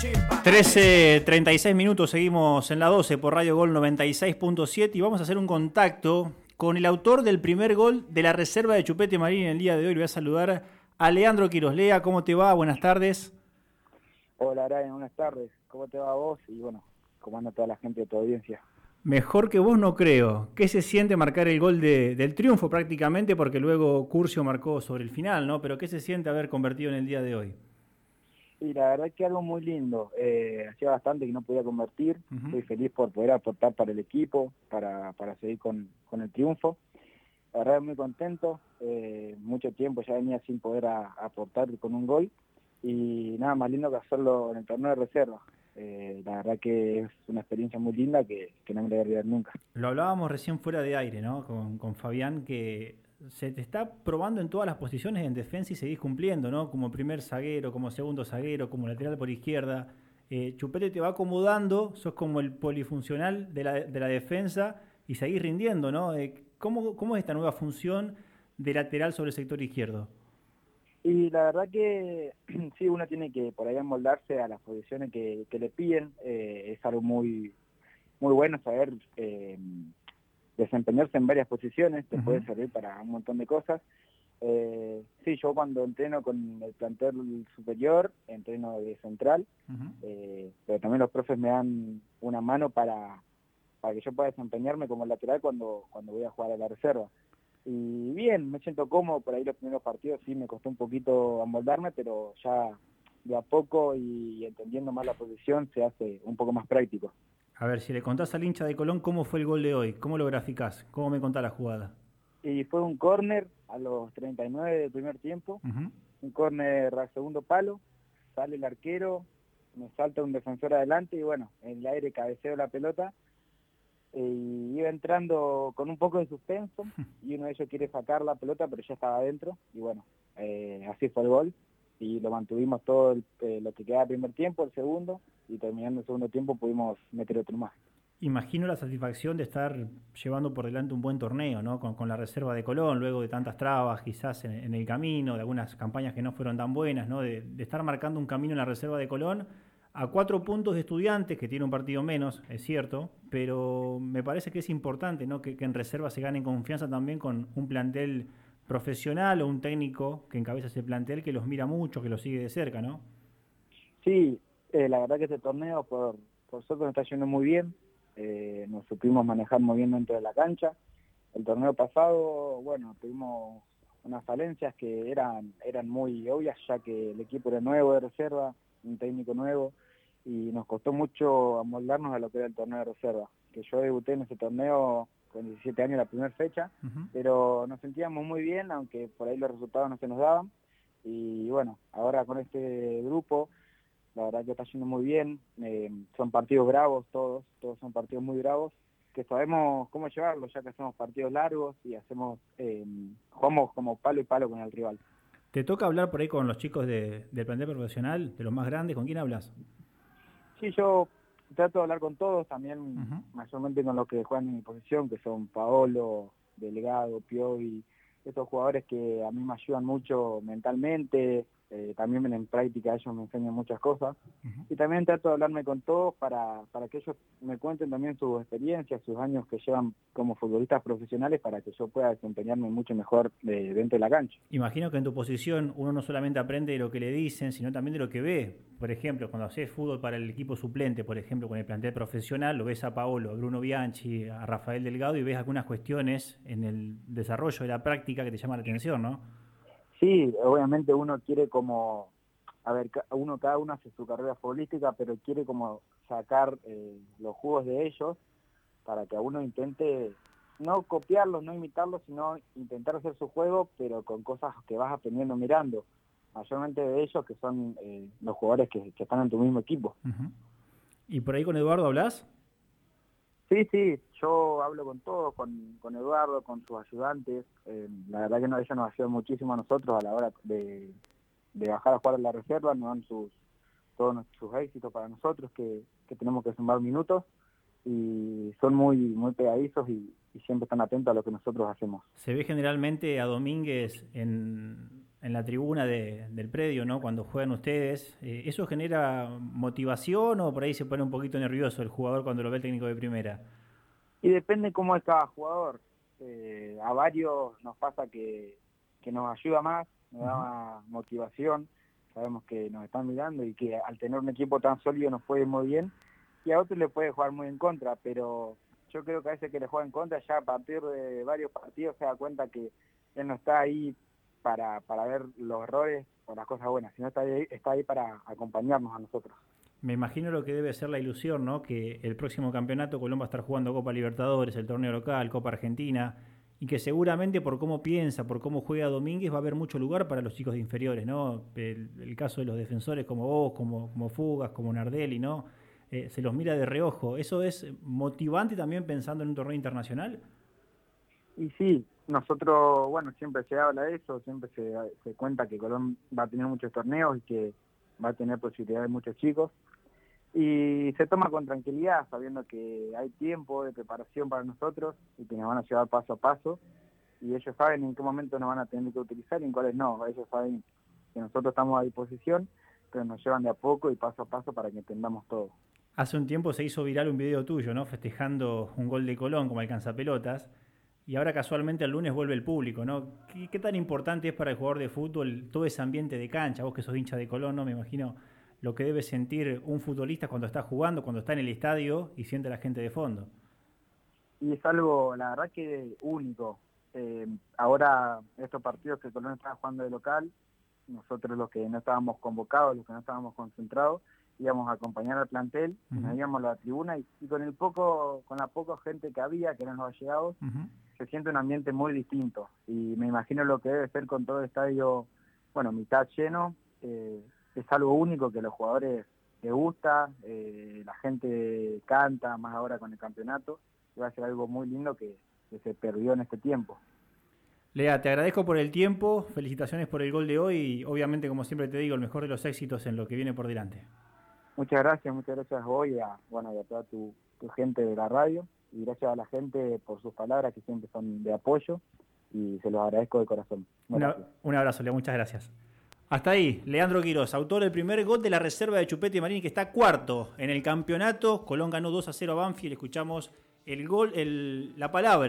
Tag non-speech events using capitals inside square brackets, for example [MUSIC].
13.36 minutos, seguimos en la 12 por Radio Gol 96.7 y vamos a hacer un contacto con el autor del primer gol de la reserva de Chupete Marín en el día de hoy. Le voy a saludar a Leandro Quiroslea. ¿Cómo te va? Buenas tardes. Hola, Brian. Buenas tardes. ¿Cómo te va a vos? Y bueno, ¿cómo anda toda la gente de tu audiencia? Mejor que vos no creo. ¿Qué se siente marcar el gol del triunfo prácticamente? Porque luego Curcio marcó sobre el final, ¿no? Pero ¿qué se siente haber convertido en el día de hoy? Y la verdad es que algo muy lindo. Eh, hacía bastante que no podía convertir. Estoy feliz por poder aportar para el equipo, para, para seguir con, con el triunfo. La verdad muy contento. Eh, mucho tiempo ya venía sin poder aportar con un gol. Y nada más lindo que hacerlo en el torneo de reserva. Eh, la verdad que es una experiencia muy linda que, no me voy a olvidar nunca. Lo hablábamos recién fuera de aire, ¿no? Con, con Fabián, que se te está probando en todas las posiciones en defensa y seguís cumpliendo, ¿no? Como primer zaguero, como segundo zaguero, como lateral por izquierda. Eh, Chupete te va acomodando, sos como el polifuncional de la, de la defensa y seguís rindiendo, ¿no? Eh, ¿cómo, ¿Cómo es esta nueva función de lateral sobre el sector izquierdo? Y la verdad que [CLEARS THROAT] sí, uno tiene que por ahí amoldarse a las posiciones que, le piden. Eh, es algo muy, muy bueno saber desempeñarse en varias posiciones, te puede servir para un montón de cosas. Eh, sí, yo cuando entreno con el plantel superior, entreno de central, eh, pero también los profes me dan una mano para, para que yo pueda desempeñarme como lateral cuando, cuando voy a jugar a la reserva. Y bien, me siento cómodo, por ahí los primeros partidos sí me costó un poquito amoldarme, pero ya de a poco y entendiendo más la posición se hace un poco más práctico. A ver, si le contás al hincha de Colón cómo fue el gol de hoy, ¿cómo lo graficás? ¿Cómo me contás la jugada? Y fue un córner a los 39 del primer tiempo, un córner al segundo palo, sale el arquero, me salta un defensor adelante y bueno, en el aire cabeceo la pelota. Y iba entrando con un poco de suspenso y uno de ellos quiere sacar la pelota pero ya estaba adentro. Y bueno, eh, así fue el gol. Y lo mantuvimos todo eh, lo que queda primer tiempo, el segundo, y terminando el segundo tiempo pudimos meter otro más. Imagino la satisfacción de estar llevando por delante un buen torneo, ¿no? Con, la reserva de Colón, luego de tantas trabas quizás en, el camino, de algunas campañas que no fueron tan buenas, ¿no? De, estar marcando un camino en la reserva de Colón a cuatro puntos de estudiantes, que tiene un partido menos, es cierto, pero me parece que es importante, ¿no? Que, que en reserva se gane confianza también con un plantel profesional o un técnico que encabeza ese plantel que los mira mucho, que los sigue de cerca, ¿no? Sí, eh, la verdad que este torneo por, por suerte nos está yendo muy bien, eh, nos supimos manejar muy bien dentro de la cancha. El torneo pasado, bueno, tuvimos unas falencias que eran, eran muy obvias ya que el equipo era nuevo de reserva, un técnico nuevo, y nos costó mucho amoldarnos a lo que era el torneo de reserva. Que yo debuté en ese torneo con 17 años la primera fecha, pero nos sentíamos muy bien, aunque por ahí los resultados no se nos daban. Y bueno, ahora con este grupo, la verdad que está yendo muy bien, eh, son partidos bravos todos, todos son partidos muy bravos, que sabemos cómo llevarlos, ya que hacemos partidos largos y hacemos eh, jugamos como palo y palo con el rival. ¿Te toca hablar por ahí con los chicos de, del plantel profesional, de los más grandes? ¿Con quién hablas? Sí, yo trato de hablar con todos, también mayormente con los que juegan en mi posición, que son Paolo, Delgado, Piovi, estos jugadores que a mí me ayudan mucho mentalmente, eh, también en práctica ellos me enseñan muchas cosas y también trato de hablarme con todos para, para que ellos me cuenten también sus experiencias, sus años que llevan como futbolistas profesionales para que yo pueda desempeñarme mucho mejor de, dentro de la cancha. Imagino que en tu posición uno no solamente aprende de lo que le dicen, sino también de lo que ve. Por ejemplo, cuando haces fútbol para el equipo suplente, por ejemplo, con el plantel profesional, lo ves a Paolo, a Bruno Bianchi, a Rafael Delgado y ves algunas cuestiones en el desarrollo de la práctica que te llaman la atención, ¿no? Sí, obviamente uno quiere como, a ver, uno cada uno hace su carrera futbolística, pero quiere como sacar eh, los jugos de ellos para que uno intente no copiarlos, no imitarlos, sino intentar hacer su juego, pero con cosas que vas aprendiendo mirando, mayormente de ellos que son eh, los jugadores que, están en tu mismo equipo. ¿Y por ahí con Eduardo hablas? Sí, sí, yo hablo con todos, con, con Eduardo, con sus ayudantes. Eh, la verdad que no, ellos nos ayudan muchísimo a nosotros a la hora de, bajar a jugar en la reserva, nos dan sus, todos sus éxitos para nosotros, que, tenemos que sumar minutos y son muy, muy pegadizos y, siempre están atentos a lo que nosotros hacemos. Se ve generalmente a Domínguez en, en la tribuna del predio, ¿no? Cuando juegan ustedes, eh, ¿eso genera motivación o por ahí se pone un poquito nervioso el jugador cuando lo ve el técnico de primera? Y depende cómo es cada jugador. Eh, a varios nos pasa que, nos ayuda más, nos da motivación, sabemos que nos están mirando y que al tener un equipo tan sólido nos puede ir muy bien, y a otros le puede jugar muy en contra, pero yo creo que a veces que le juega en contra ya a partir de varios partidos se da cuenta que él no está ahí para, para ver los errores o las cosas buenas, sino está ahí, está ahí para acompañarnos a nosotros. Me imagino lo que debe ser la ilusión, ¿no? Que el próximo campeonato Colón va a estar jugando Copa Libertadores, el torneo local, Copa Argentina, y que seguramente por cómo piensa, por cómo juega Domínguez, va a haber mucho lugar para los chicos de inferiores, ¿no? El, caso de los defensores como vos, como, como Fugas, como Nardelli, ¿no? Eh, se los mira de reojo. ¿Eso es motivante también pensando en un torneo internacional? Y sí, nosotros, bueno, siempre se habla de eso, siempre se, se cuenta que Colón va a tener muchos torneos y que va a tener posibilidades de muchos chicos. Y se toma con tranquilidad, sabiendo que hay tiempo de preparación para nosotros y que nos van a llevar paso a paso. Y ellos saben en qué momento nos van a tener que utilizar y en cuáles no. Ellos saben que nosotros estamos a disposición, pero nos llevan de a poco y paso a paso para que entendamos todo. Hace un tiempo se hizo viral un video tuyo, ¿no? Festejando un gol de Colón como alcanza pelotas y ahora casualmente el lunes vuelve el público, ¿no? ¿Qué, tan importante es para el jugador de fútbol todo ese ambiente de cancha? Vos que sos hincha de Colón, ¿no? Me imagino lo que debe sentir un futbolista cuando está jugando, cuando está en el estadio y siente a la gente de fondo. Y es algo, la verdad que único. Eh, ahora estos partidos que Colón estaba jugando de local, nosotros los que no estábamos convocados, los que no estábamos concentrados, íbamos a acompañar al plantel, nos íbamos a la tribuna y, con el poco, con la poca gente que había, que eran los allegados, se siente un ambiente muy distinto. Y me imagino lo que debe ser con todo el estadio, bueno, mitad lleno, eh, es algo único que a los jugadores les gusta, eh, la gente canta, más ahora con el campeonato, y va a ser algo muy lindo que, que se perdió en este tiempo. Lea, te agradezco por el tiempo, felicitaciones por el gol de hoy y obviamente, como siempre te digo, el mejor de los éxitos en lo que viene por delante. Muchas gracias, muchas gracias hoy a, bueno, a toda tu, gente de la radio y gracias a la gente por sus palabras que siempre son de apoyo y se los agradezco de corazón. un abrazo, Lea, muchas gracias. Hasta ahí, Leandro Quiroz, autor del primer gol de la reserva de Chupete Marini, que está cuarto en el campeonato. Colón ganó 2 a 0 a Banfield. Escuchamos el gol, el, la palabra.